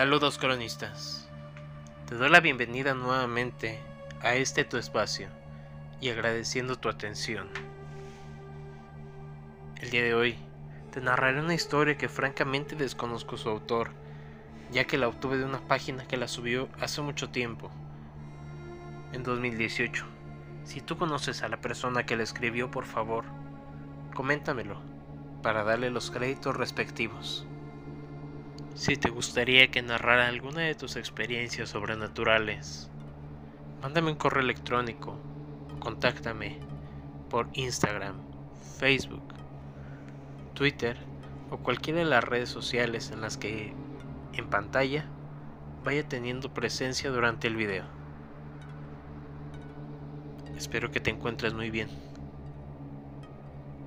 Saludos cronistas. Te doy la bienvenida nuevamente a este tu espacio y agradeciendo tu atención. El día de hoy te narraré una historia que francamente desconozco su autor, ya que la obtuve de una página que la subió hace mucho tiempo, en 2018. Si tú conoces a la persona que la escribió, por favor, coméntamelo para darle los créditos respectivos. Si te gustaría que narrara alguna de tus experiencias sobrenaturales, mándame un correo electrónico contáctame por Instagram, Facebook, Twitter o cualquiera de las redes sociales en las que en pantalla vaya teniendo presencia durante el video. Espero que te encuentres muy bien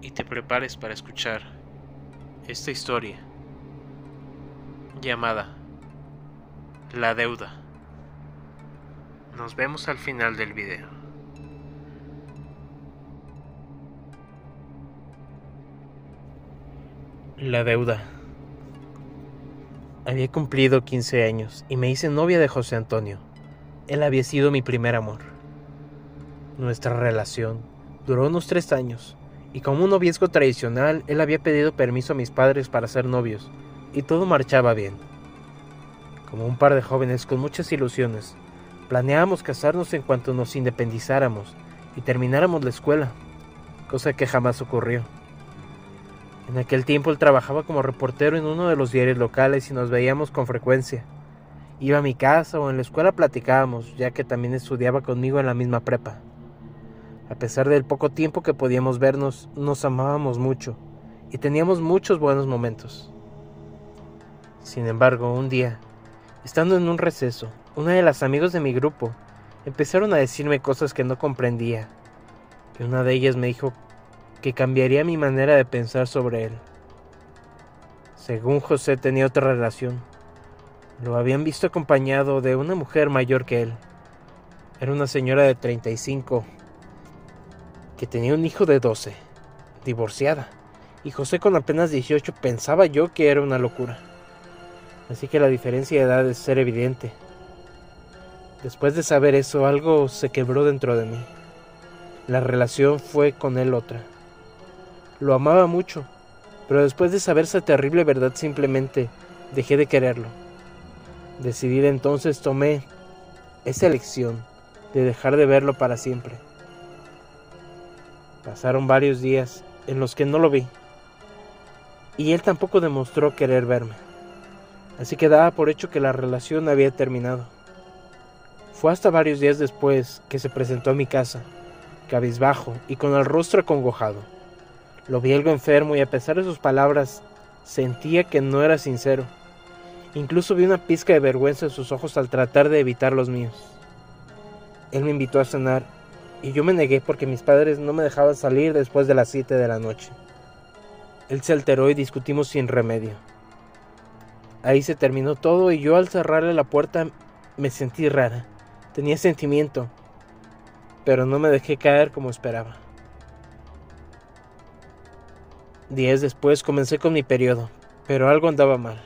y te prepares para escuchar esta historia llamada La deuda. Nos vemos al final del video. La deuda. Había cumplido 15 años y me hice novia de José Antonio. Él había sido mi primer amor. Nuestra relación duró unos tres años y como un noviazgo tradicional, él había pedido permiso a mis padres para ser novios, y todo marchaba bien. Como un par de jóvenes con muchas ilusiones, planeábamos casarnos en cuanto nos independizáramos y termináramos la escuela, cosa que jamás ocurrió. En aquel tiempo él trabajaba como reportero en uno de los diarios locales y nos veíamos con frecuencia. Iba a mi casa o en la escuela platicábamos, ya que también estudiaba conmigo en la misma prepa. A pesar del poco tiempo que podíamos vernos, nos amábamos mucho y teníamos muchos buenos momentos. Sin embargo, un día, estando en un receso, una de las amigos de mi grupo empezaron a decirme cosas que no comprendía, y una de ellas me dijo que cambiaría mi manera de pensar sobre él. Según José tenía otra relación, lo habían visto acompañado de una mujer mayor que él. Era una señora de 35 que tenía un hijo de 12, divorciada, y José con apenas 18 pensaba yo que era una locura. Así que la diferencia de edad es ser evidente. Después de saber eso, algo se quebró dentro de mí. La relación fue con él otra. Lo amaba mucho, pero después de saber esa terrible verdad simplemente dejé de quererlo. Decidí entonces tomé esa elección de dejar de verlo para siempre. Pasaron varios días en los que no lo vi, y él tampoco demostró querer verme, así que daba por hecho que la relación había terminado. Fue hasta varios días después que se presentó a mi casa, cabizbajo y con el rostro acongojado. Lo vi algo enfermo y a pesar de sus palabras sentía que no era sincero. Incluso vi una pizca de vergüenza en sus ojos al tratar de evitar los míos. Él me invitó a cenar y yo me negué porque mis padres no me dejaban salir después de las 7 de la noche. Él se alteró y discutimos sin remedio. Ahí se terminó todo y yo al cerrarle la puerta me sentí rara. Tenía sentimiento, pero no me dejé caer como esperaba. Días después comencé con mi periodo, pero algo andaba mal.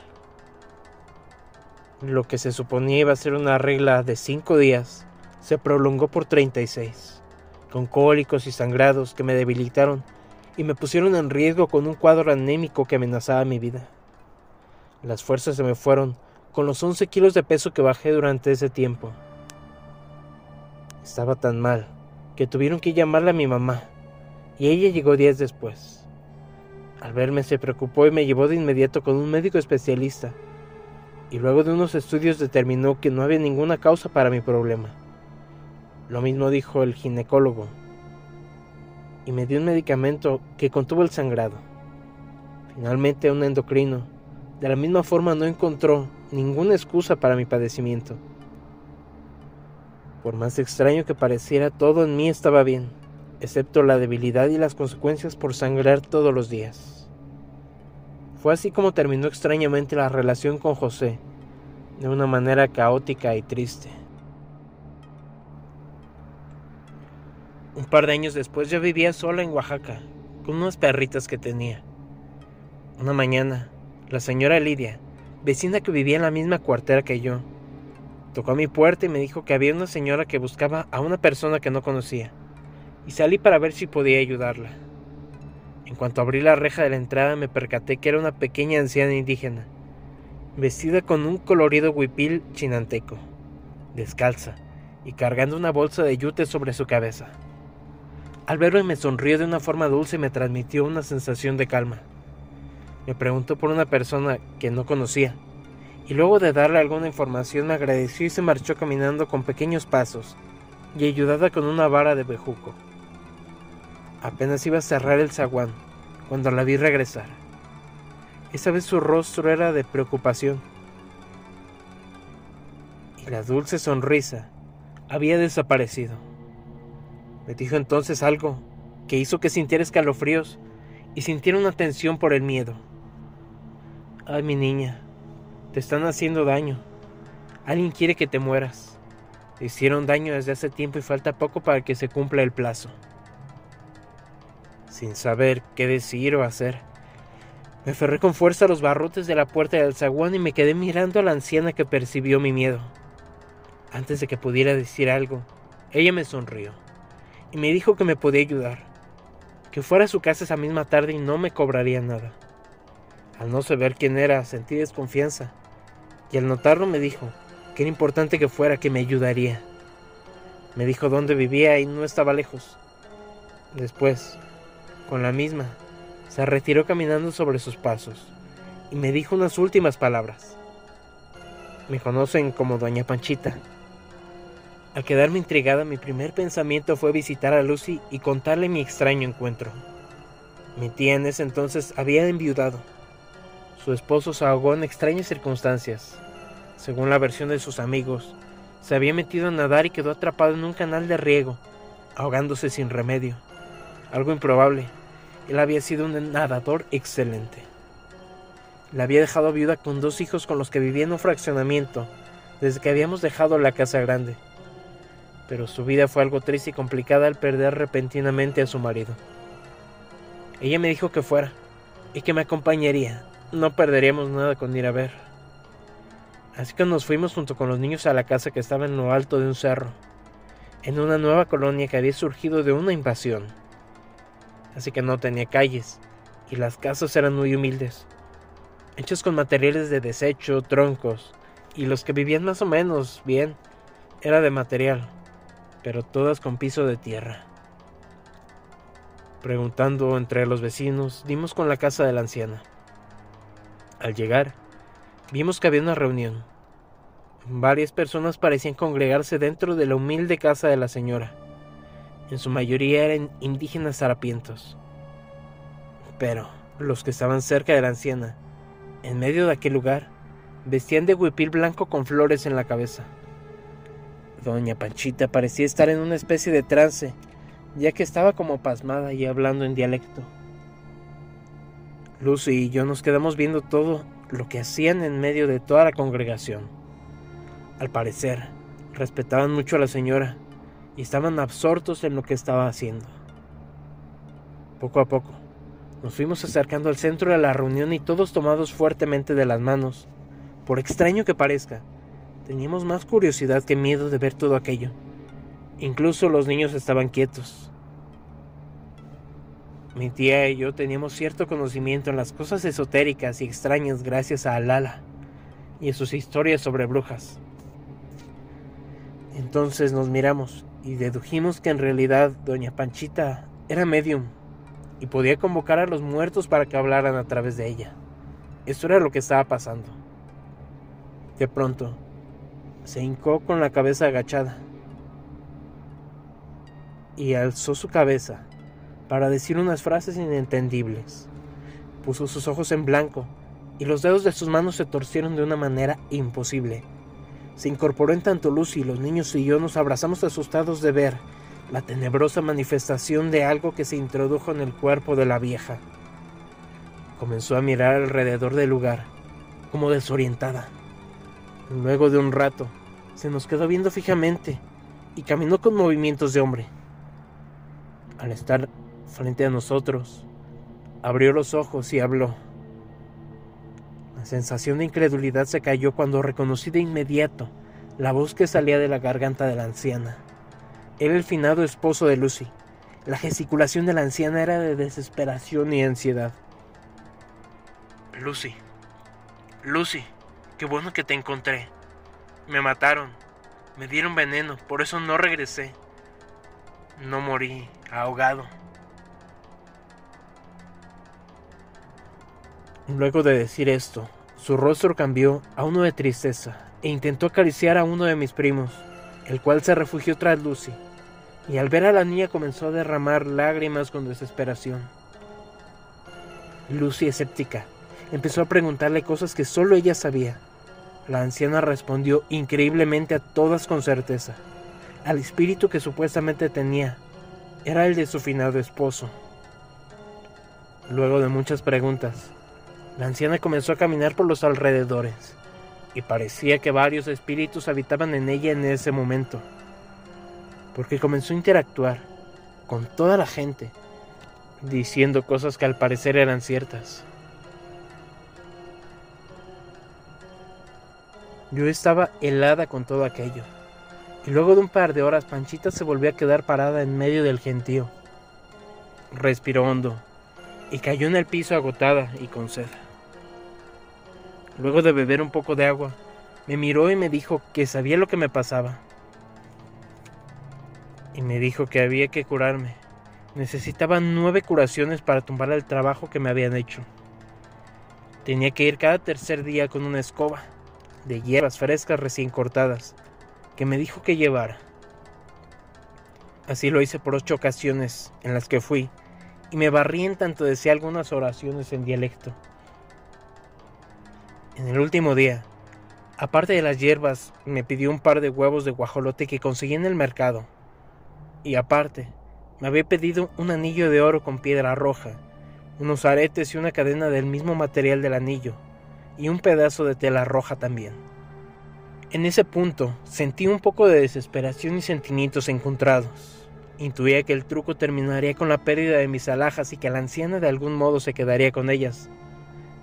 Lo que se suponía iba a ser una regla de cinco días se prolongó por 36 con cólicos y sangrados que me debilitaron y me pusieron en riesgo con un cuadro anémico que amenazaba mi vida. Las fuerzas se me fueron con los 11 kilos de peso que bajé durante ese tiempo. Estaba tan mal que tuvieron que llamarle a mi mamá y ella llegó días después. Al verme se preocupó y me llevó de inmediato con un médico especialista y luego de unos estudios determinó que no había ninguna causa para mi problema. Lo mismo dijo el ginecólogo. Y me dio un medicamento que contuvo el sangrado. Finalmente un endocrino. De la misma forma no encontró ninguna excusa para mi padecimiento. Por más extraño que pareciera, todo en mí estaba bien, excepto la debilidad y las consecuencias por sangrar todos los días. Fue así como terminó extrañamente la relación con José, de una manera caótica y triste. Un par de años después yo vivía sola en Oaxaca, con unas perritas que tenía. Una mañana, la señora Lidia vecina que vivía en la misma cuartera que yo. Tocó a mi puerta y me dijo que había una señora que buscaba a una persona que no conocía, y salí para ver si podía ayudarla. En cuanto abrí la reja de la entrada me percaté que era una pequeña anciana indígena, vestida con un colorido huipil chinanteco, descalza y cargando una bolsa de yute sobre su cabeza. Al verme me sonrió de una forma dulce y me transmitió una sensación de calma. Me preguntó por una persona que no conocía, y luego de darle alguna información me agradeció y se marchó caminando con pequeños pasos y ayudada con una vara de bejuco. Apenas iba a cerrar el zaguán cuando la vi regresar. Esa vez su rostro era de preocupación y la dulce sonrisa había desaparecido. Me dijo entonces algo que hizo que sintiera escalofríos y sintiera una tensión por el miedo. Ay, mi niña, te están haciendo daño. Alguien quiere que te mueras. Te hicieron daño desde hace tiempo y falta poco para que se cumpla el plazo. Sin saber qué decir o hacer, me aferré con fuerza a los barrotes de la puerta del zaguán y me quedé mirando a la anciana que percibió mi miedo. Antes de que pudiera decir algo, ella me sonrió y me dijo que me podía ayudar, que fuera a su casa esa misma tarde y no me cobraría nada. Al no saber quién era, sentí desconfianza, y al notarlo me dijo que era importante que fuera, que me ayudaría. Me dijo dónde vivía y no estaba lejos. Después, con la misma, se retiró caminando sobre sus pasos y me dijo unas últimas palabras. Me conocen como Doña Panchita. Al quedarme intrigada, mi primer pensamiento fue visitar a Lucy y contarle mi extraño encuentro. Mi tía en ese entonces había enviudado su esposo se ahogó en extrañas circunstancias. Según la versión de sus amigos, se había metido a nadar y quedó atrapado en un canal de riego, ahogándose sin remedio. Algo improbable. Él había sido un nadador excelente. La había dejado viuda con dos hijos con los que vivía en un fraccionamiento desde que habíamos dejado la casa grande. Pero su vida fue algo triste y complicada al perder repentinamente a su marido. Ella me dijo que fuera y que me acompañaría, no perderíamos nada con ir a ver. Así que nos fuimos junto con los niños a la casa que estaba en lo alto de un cerro, en una nueva colonia que había surgido de una invasión. Así que no tenía calles, y las casas eran muy humildes, hechas con materiales de desecho, troncos, y los que vivían más o menos bien era de material, pero todas con piso de tierra. Preguntando entre los vecinos, dimos con la casa de la anciana. Al llegar, vimos que había una reunión. Varias personas parecían congregarse dentro de la humilde casa de la señora. En su mayoría eran indígenas harapientos. Pero los que estaban cerca de la anciana, en medio de aquel lugar, vestían de huipil blanco con flores en la cabeza. Doña Panchita parecía estar en una especie de trance, ya que estaba como pasmada y hablando en dialecto. Lucy y yo nos quedamos viendo todo lo que hacían en medio de toda la congregación. Al parecer, respetaban mucho a la señora y estaban absortos en lo que estaba haciendo. Poco a poco, nos fuimos acercando al centro de la reunión y todos tomados fuertemente de las manos. Por extraño que parezca, teníamos más curiosidad que miedo de ver todo aquello. Incluso los niños estaban quietos, mi tía y yo teníamos cierto conocimiento en las cosas esotéricas y extrañas gracias a Alala y a sus historias sobre brujas. Entonces nos miramos y dedujimos que en realidad doña Panchita era medium y podía convocar a los muertos para que hablaran a través de ella. Esto era lo que estaba pasando. De pronto, se hincó con la cabeza agachada y alzó su cabeza para decir unas frases inentendibles. Puso sus ojos en blanco y los dedos de sus manos se torcieron de una manera imposible. Se incorporó en tanto Lucy y los niños y yo nos abrazamos asustados de ver la tenebrosa manifestación de algo que se introdujo en el cuerpo de la vieja. Comenzó a mirar alrededor del lugar, como desorientada. Luego de un rato, se nos quedó viendo fijamente y caminó con movimientos de hombre. Al estar frente a nosotros. Abrió los ojos y habló. La sensación de incredulidad se cayó cuando reconocí de inmediato la voz que salía de la garganta de la anciana. Era el finado esposo de Lucy. La gesticulación de la anciana era de desesperación y ansiedad. Lucy, Lucy, qué bueno que te encontré. Me mataron, me dieron veneno, por eso no regresé. No morí ahogado. Luego de decir esto, su rostro cambió a uno de tristeza e intentó acariciar a uno de mis primos, el cual se refugió tras Lucy, y al ver a la niña comenzó a derramar lágrimas con desesperación. Lucy, escéptica, empezó a preguntarle cosas que solo ella sabía. La anciana respondió increíblemente a todas con certeza. Al espíritu que supuestamente tenía era el de su finado esposo. Luego de muchas preguntas, la anciana comenzó a caminar por los alrededores, y parecía que varios espíritus habitaban en ella en ese momento, porque comenzó a interactuar con toda la gente, diciendo cosas que al parecer eran ciertas. Yo estaba helada con todo aquello, y luego de un par de horas Panchita se volvió a quedar parada en medio del gentío. Respiró hondo y cayó en el piso agotada y con sed. Luego de beber un poco de agua, me miró y me dijo que sabía lo que me pasaba. Y me dijo que había que curarme. Necesitaba nueve curaciones para tumbar el trabajo que me habían hecho. Tenía que ir cada tercer día con una escoba de hierbas frescas recién cortadas, que me dijo que llevara. Así lo hice por ocho ocasiones en las que fui, y me barrí en tanto decía algunas oraciones en dialecto. En el último día, aparte de las hierbas, me pidió un par de huevos de guajolote que conseguí en el mercado. Y aparte, me había pedido un anillo de oro con piedra roja, unos aretes y una cadena del mismo material del anillo, y un pedazo de tela roja también. En ese punto sentí un poco de desesperación y sentimientos encontrados. Intuía que el truco terminaría con la pérdida de mis alhajas y que la anciana de algún modo se quedaría con ellas.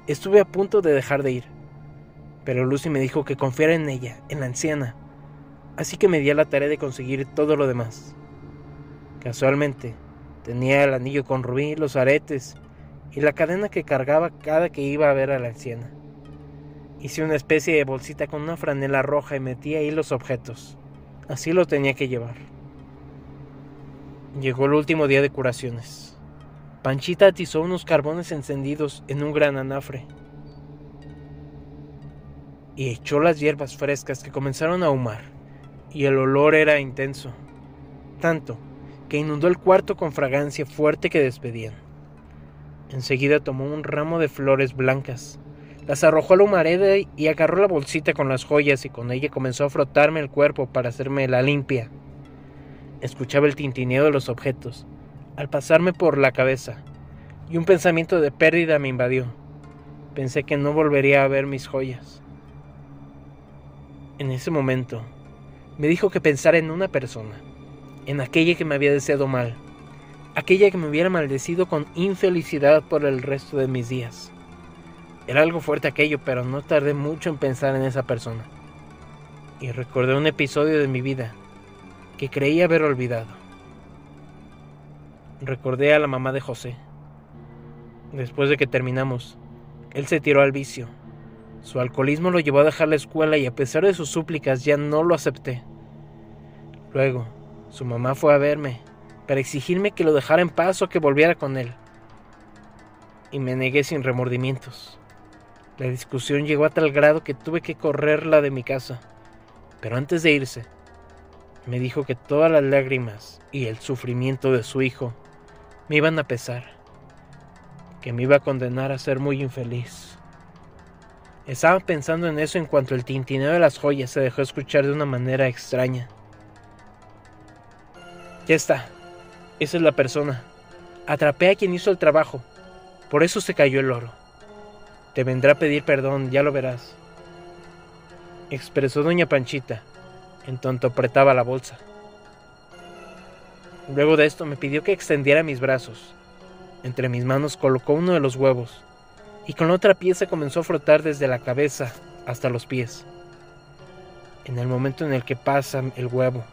Estuve a punto de dejar de ir, pero Lucy me dijo que confiara en ella, en la anciana, así que me di la tarea de conseguir todo lo demás. Casualmente, tenía el anillo con rubí, los aretes y la cadena que cargaba cada que iba a ver a la anciana. Hice una especie de bolsita con una franela roja y metí ahí los objetos. Así lo tenía que llevar. Llegó el último día de curaciones. Panchita atizó unos carbones encendidos en un gran anafre y echó las hierbas frescas que comenzaron a ahumar, y el olor era intenso, tanto que inundó el cuarto con fragancia fuerte que despedían. Enseguida tomó un ramo de flores blancas, las arrojó a la humareda y agarró la bolsita con las joyas y con ella comenzó a frotarme el cuerpo para hacerme la limpia. Escuchaba el tintineo de los objetos, al pasarme por la cabeza, y un pensamiento de pérdida me invadió. Pensé que no volvería a ver mis joyas. En ese momento, me dijo que pensara en una persona, en aquella que me había deseado mal, aquella que me hubiera maldecido con infelicidad por el resto de mis días. Era algo fuerte aquello, pero no tardé mucho en pensar en esa persona. Y recordé un episodio de mi vida que creí haber olvidado. Recordé a la mamá de José. Después de que terminamos, él se tiró al vicio su alcoholismo lo llevó a dejar la escuela y a pesar de sus súplicas ya no lo acepté. Luego, su mamá fue a verme para exigirme que lo dejara en paz o que volviera con él. Y me negué sin remordimientos. La discusión llegó a tal grado que tuve que correrla de mi casa. Pero antes de irse, me dijo que todas las lágrimas y el sufrimiento de su hijo me iban a pesar, que me iba a condenar a ser muy infeliz. Estaba pensando en eso en cuanto el tintineo de las joyas se dejó escuchar de una manera extraña. Ya está. Esa es la persona. Atrapé a quien hizo el trabajo. Por eso se cayó el oro. Te vendrá a pedir perdón, ya lo verás. Expresó doña Panchita, en tanto apretaba la bolsa. Luego de esto me pidió que extendiera mis brazos. Entre mis manos colocó uno de los huevos y con otra pieza comenzó a frotar desde la cabeza hasta los pies. En el momento en el que pasa el huevo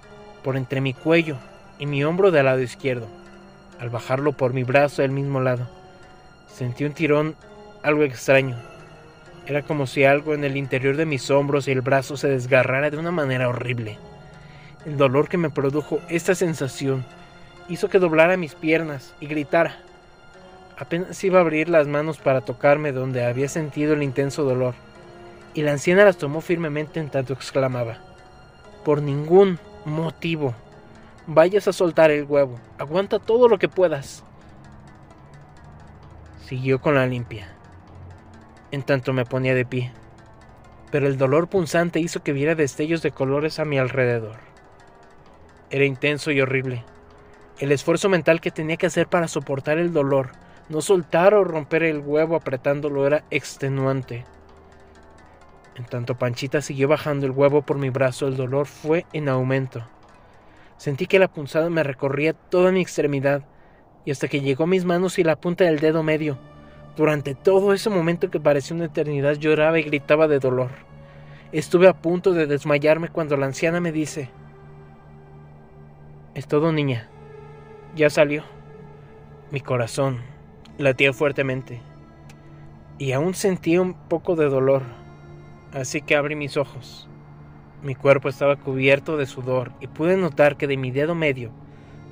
por entre mi cuello y mi hombro del lado izquierdo, al bajarlo por mi brazo del mismo lado, sentí un tirón algo extraño. Era como si algo en el interior de mis hombros y el brazo se desgarrara de una manera horrible. El dolor que me produjo esta sensación hizo que doblara mis piernas y gritara. Apenas iba a abrir las manos para tocarme donde había sentido el intenso dolor, y la anciana las tomó firmemente en tanto exclamaba, por ningún motivo, vayas a soltar el huevo, aguanta todo lo que puedas. Siguió con la limpia, en tanto me ponía de pie, pero el dolor punzante hizo que viera destellos de colores a mi alrededor. Era intenso y horrible. El esfuerzo mental que tenía que hacer para soportar el dolor no soltar o romper el huevo apretándolo era extenuante. En tanto Panchita siguió bajando el huevo por mi brazo, el dolor fue en aumento. Sentí que la punzada me recorría toda mi extremidad, y hasta que llegó a mis manos y la punta del dedo medio. Durante todo ese momento que parecía una eternidad lloraba y gritaba de dolor. Estuve a punto de desmayarme cuando la anciana me dice, Es todo niña, ya salió. Mi corazón Latía fuertemente y aún sentía un poco de dolor, así que abrí mis ojos. Mi cuerpo estaba cubierto de sudor y pude notar que de mi dedo medio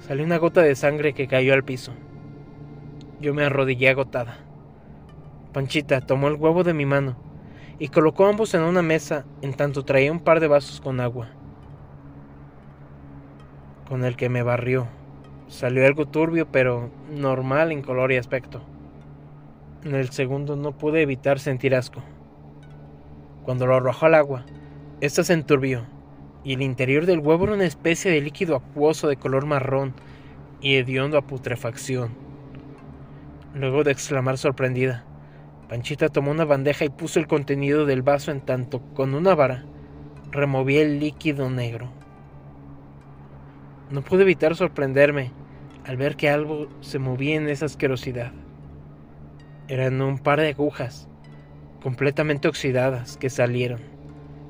salió una gota de sangre que cayó al piso. Yo me arrodillé agotada. Panchita tomó el huevo de mi mano y colocó ambos en una mesa en tanto traía un par de vasos con agua, con el que me barrió Salió algo turbio, pero normal en color y aspecto. En el segundo no pude evitar sentir asco. Cuando lo arrojó al agua, ésta se enturbió, y el interior del huevo era una especie de líquido acuoso de color marrón y hediondo a putrefacción. Luego de exclamar sorprendida, Panchita tomó una bandeja y puso el contenido del vaso en tanto, con una vara, removía el líquido negro. No pude evitar sorprenderme al ver que algo se movía en esa asquerosidad. Eran un par de agujas, completamente oxidadas, que salieron.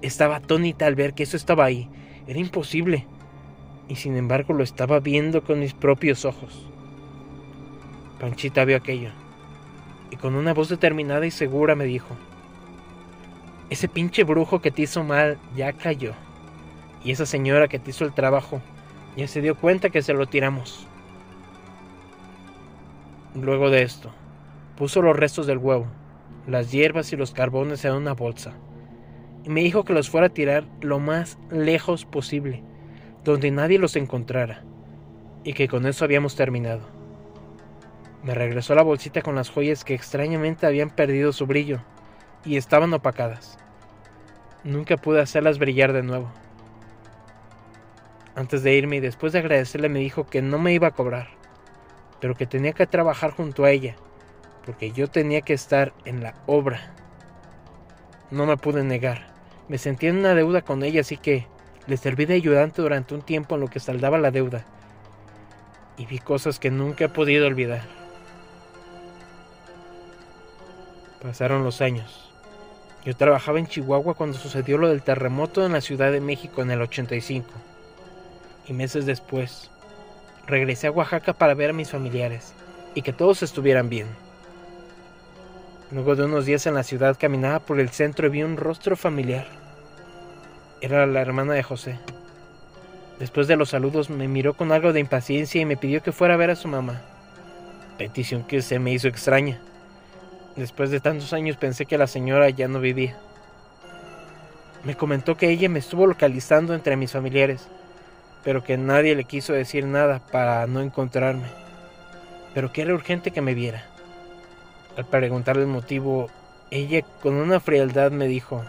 Estaba atónita al ver que eso estaba ahí. Era imposible. Y sin embargo lo estaba viendo con mis propios ojos. Panchita vio aquello. Y con una voz determinada y segura me dijo, ese pinche brujo que te hizo mal ya cayó. Y esa señora que te hizo el trabajo ya se dio cuenta que se lo tiramos. Luego de esto, puso los restos del huevo, las hierbas y los carbones en una bolsa, y me dijo que los fuera a tirar lo más lejos posible, donde nadie los encontrara, y que con eso habíamos terminado. Me regresó la bolsita con las joyas que extrañamente habían perdido su brillo y estaban opacadas. Nunca pude hacerlas brillar de nuevo. Antes de irme y después de agradecerle me dijo que no me iba a cobrar pero que tenía que trabajar junto a ella, porque yo tenía que estar en la obra. No me pude negar, me sentía en una deuda con ella, así que le serví de ayudante durante un tiempo en lo que saldaba la deuda, y vi cosas que nunca he podido olvidar. Pasaron los años. Yo trabajaba en Chihuahua cuando sucedió lo del terremoto en la Ciudad de México en el 85. Y meses después, regresé a Oaxaca para ver a mis familiares y que todos estuvieran bien. Luego de unos días en la ciudad caminaba por el centro y vi un rostro familiar. Era la hermana de José. Después de los saludos me miró con algo de impaciencia y me pidió que fuera a ver a su mamá. Petición que se me hizo extraña. Después de tantos años pensé que la señora ya no vivía. Me comentó que ella me estuvo localizando entre mis familiares pero que nadie le quiso decir nada para no encontrarme, pero que era urgente que me viera. Al preguntarle el motivo, ella con una frialdad me dijo,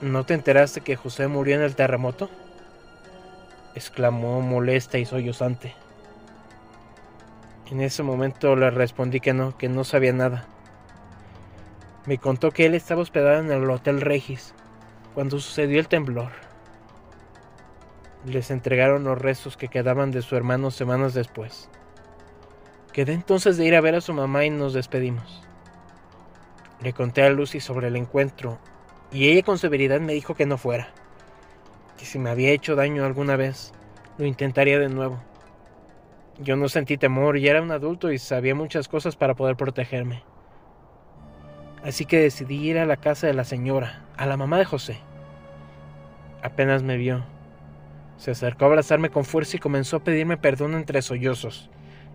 ¿No te enteraste que José murió en el terremoto? exclamó molesta y sollozante. En ese momento le respondí que no, que no sabía nada. Me contó que él estaba hospedado en el Hotel Regis cuando sucedió el temblor les entregaron los restos que quedaban de su hermano semanas después. Quedé entonces de ir a ver a su mamá y nos despedimos. Le conté a Lucy sobre el encuentro y ella con severidad me dijo que no fuera, que si me había hecho daño alguna vez, lo intentaría de nuevo. Yo no sentí temor y era un adulto y sabía muchas cosas para poder protegerme. Así que decidí ir a la casa de la señora, a la mamá de José. Apenas me vio. Se acercó a abrazarme con fuerza y comenzó a pedirme perdón entre sollozos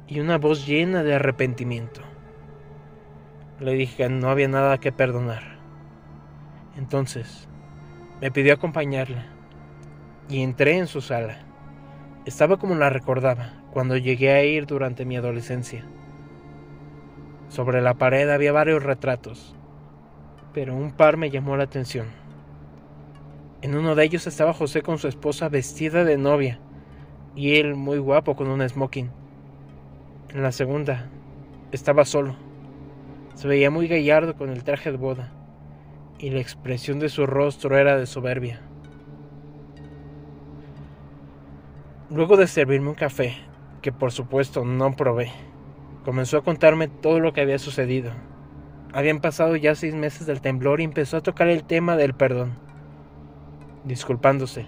y una voz llena de arrepentimiento. Le dije que no había nada que perdonar. Entonces, me pidió acompañarla y entré en su sala. Estaba como la recordaba cuando llegué a ir durante mi adolescencia. Sobre la pared había varios retratos, pero un par me llamó la atención. En uno de ellos estaba José con su esposa vestida de novia y él muy guapo con un smoking. En la segunda estaba solo. Se veía muy gallardo con el traje de boda y la expresión de su rostro era de soberbia. Luego de servirme un café, que por supuesto no probé, comenzó a contarme todo lo que había sucedido habían pasado ya seis meses del temblor y empezó a tocar el tema del perdón. Disculpándose,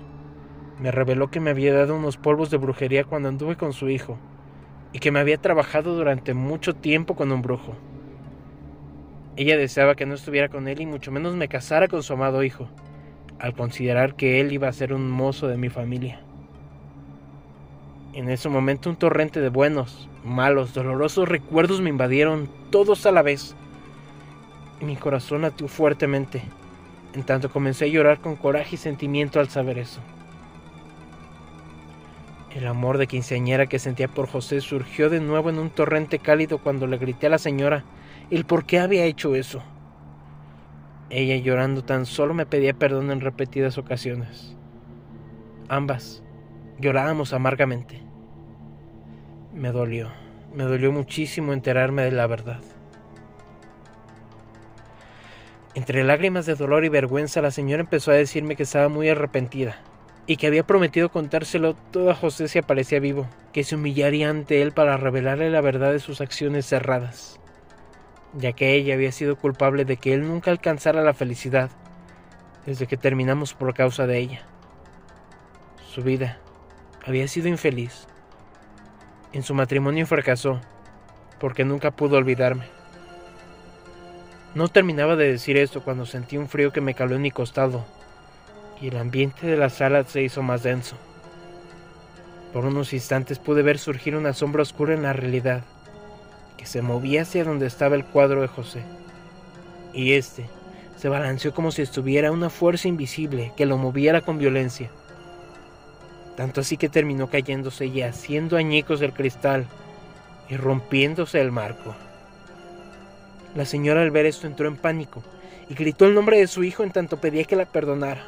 me reveló que me había dado unos polvos de brujería cuando anduve con su hijo y que me había trabajado durante mucho tiempo con un brujo. Ella deseaba que no estuviera con él y mucho menos me casara con su amado hijo, al considerar que él iba a ser un mozo de mi familia. En ese momento un torrente de buenos, malos, dolorosos recuerdos me invadieron todos a la vez y mi corazón latió fuertemente, en tanto comencé a llorar con coraje y sentimiento al saber eso. El amor de quinceañera que sentía por José surgió de nuevo en un torrente cálido cuando le grité a la señora el por qué había hecho eso. Ella llorando tan solo me pedía perdón en repetidas ocasiones. Ambas llorábamos amargamente. Me dolió, me dolió muchísimo enterarme de la verdad. Entre lágrimas de dolor y vergüenza, la señora empezó a decirme que estaba muy arrepentida y que había prometido contárselo todo a José si aparecía vivo, que se humillaría ante él para revelarle la verdad de sus acciones cerradas, ya que ella había sido culpable de que él nunca alcanzara la felicidad desde que terminamos por causa de ella. Su vida había sido infeliz. En su matrimonio fracasó porque nunca pudo olvidarme. No terminaba de decir esto cuando sentí un frío que me caló en mi costado y el ambiente de la sala se hizo más denso. Por unos instantes pude ver surgir una sombra oscura en la realidad, que se movía hacia donde estaba el cuadro de José. Y este se balanceó como si estuviera una fuerza invisible que lo moviera con violencia. Tanto así que terminó cayéndose y haciendo añicos del cristal y rompiéndose el marco. La señora al ver esto entró en pánico y gritó el nombre de su hijo en tanto pedía que la perdonara.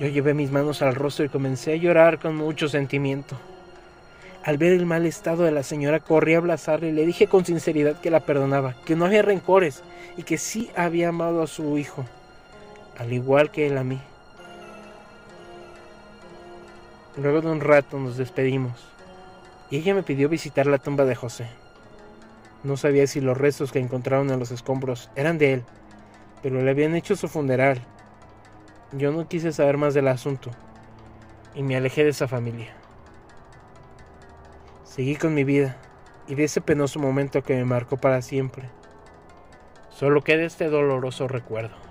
Yo llevé mis manos al rostro y comencé a llorar con mucho sentimiento. Al ver el mal estado de la señora corrí a abrazarle y le dije con sinceridad que la perdonaba, que no había rencores y que sí había amado a su hijo, al igual que él a mí. Luego de un rato nos despedimos y ella me pidió visitar la tumba de José. No sabía si los restos que encontraron en los escombros eran de él, pero le habían hecho su funeral. Yo no quise saber más del asunto y me alejé de esa familia. Seguí con mi vida y de ese penoso momento que me marcó para siempre. Solo queda este doloroso recuerdo.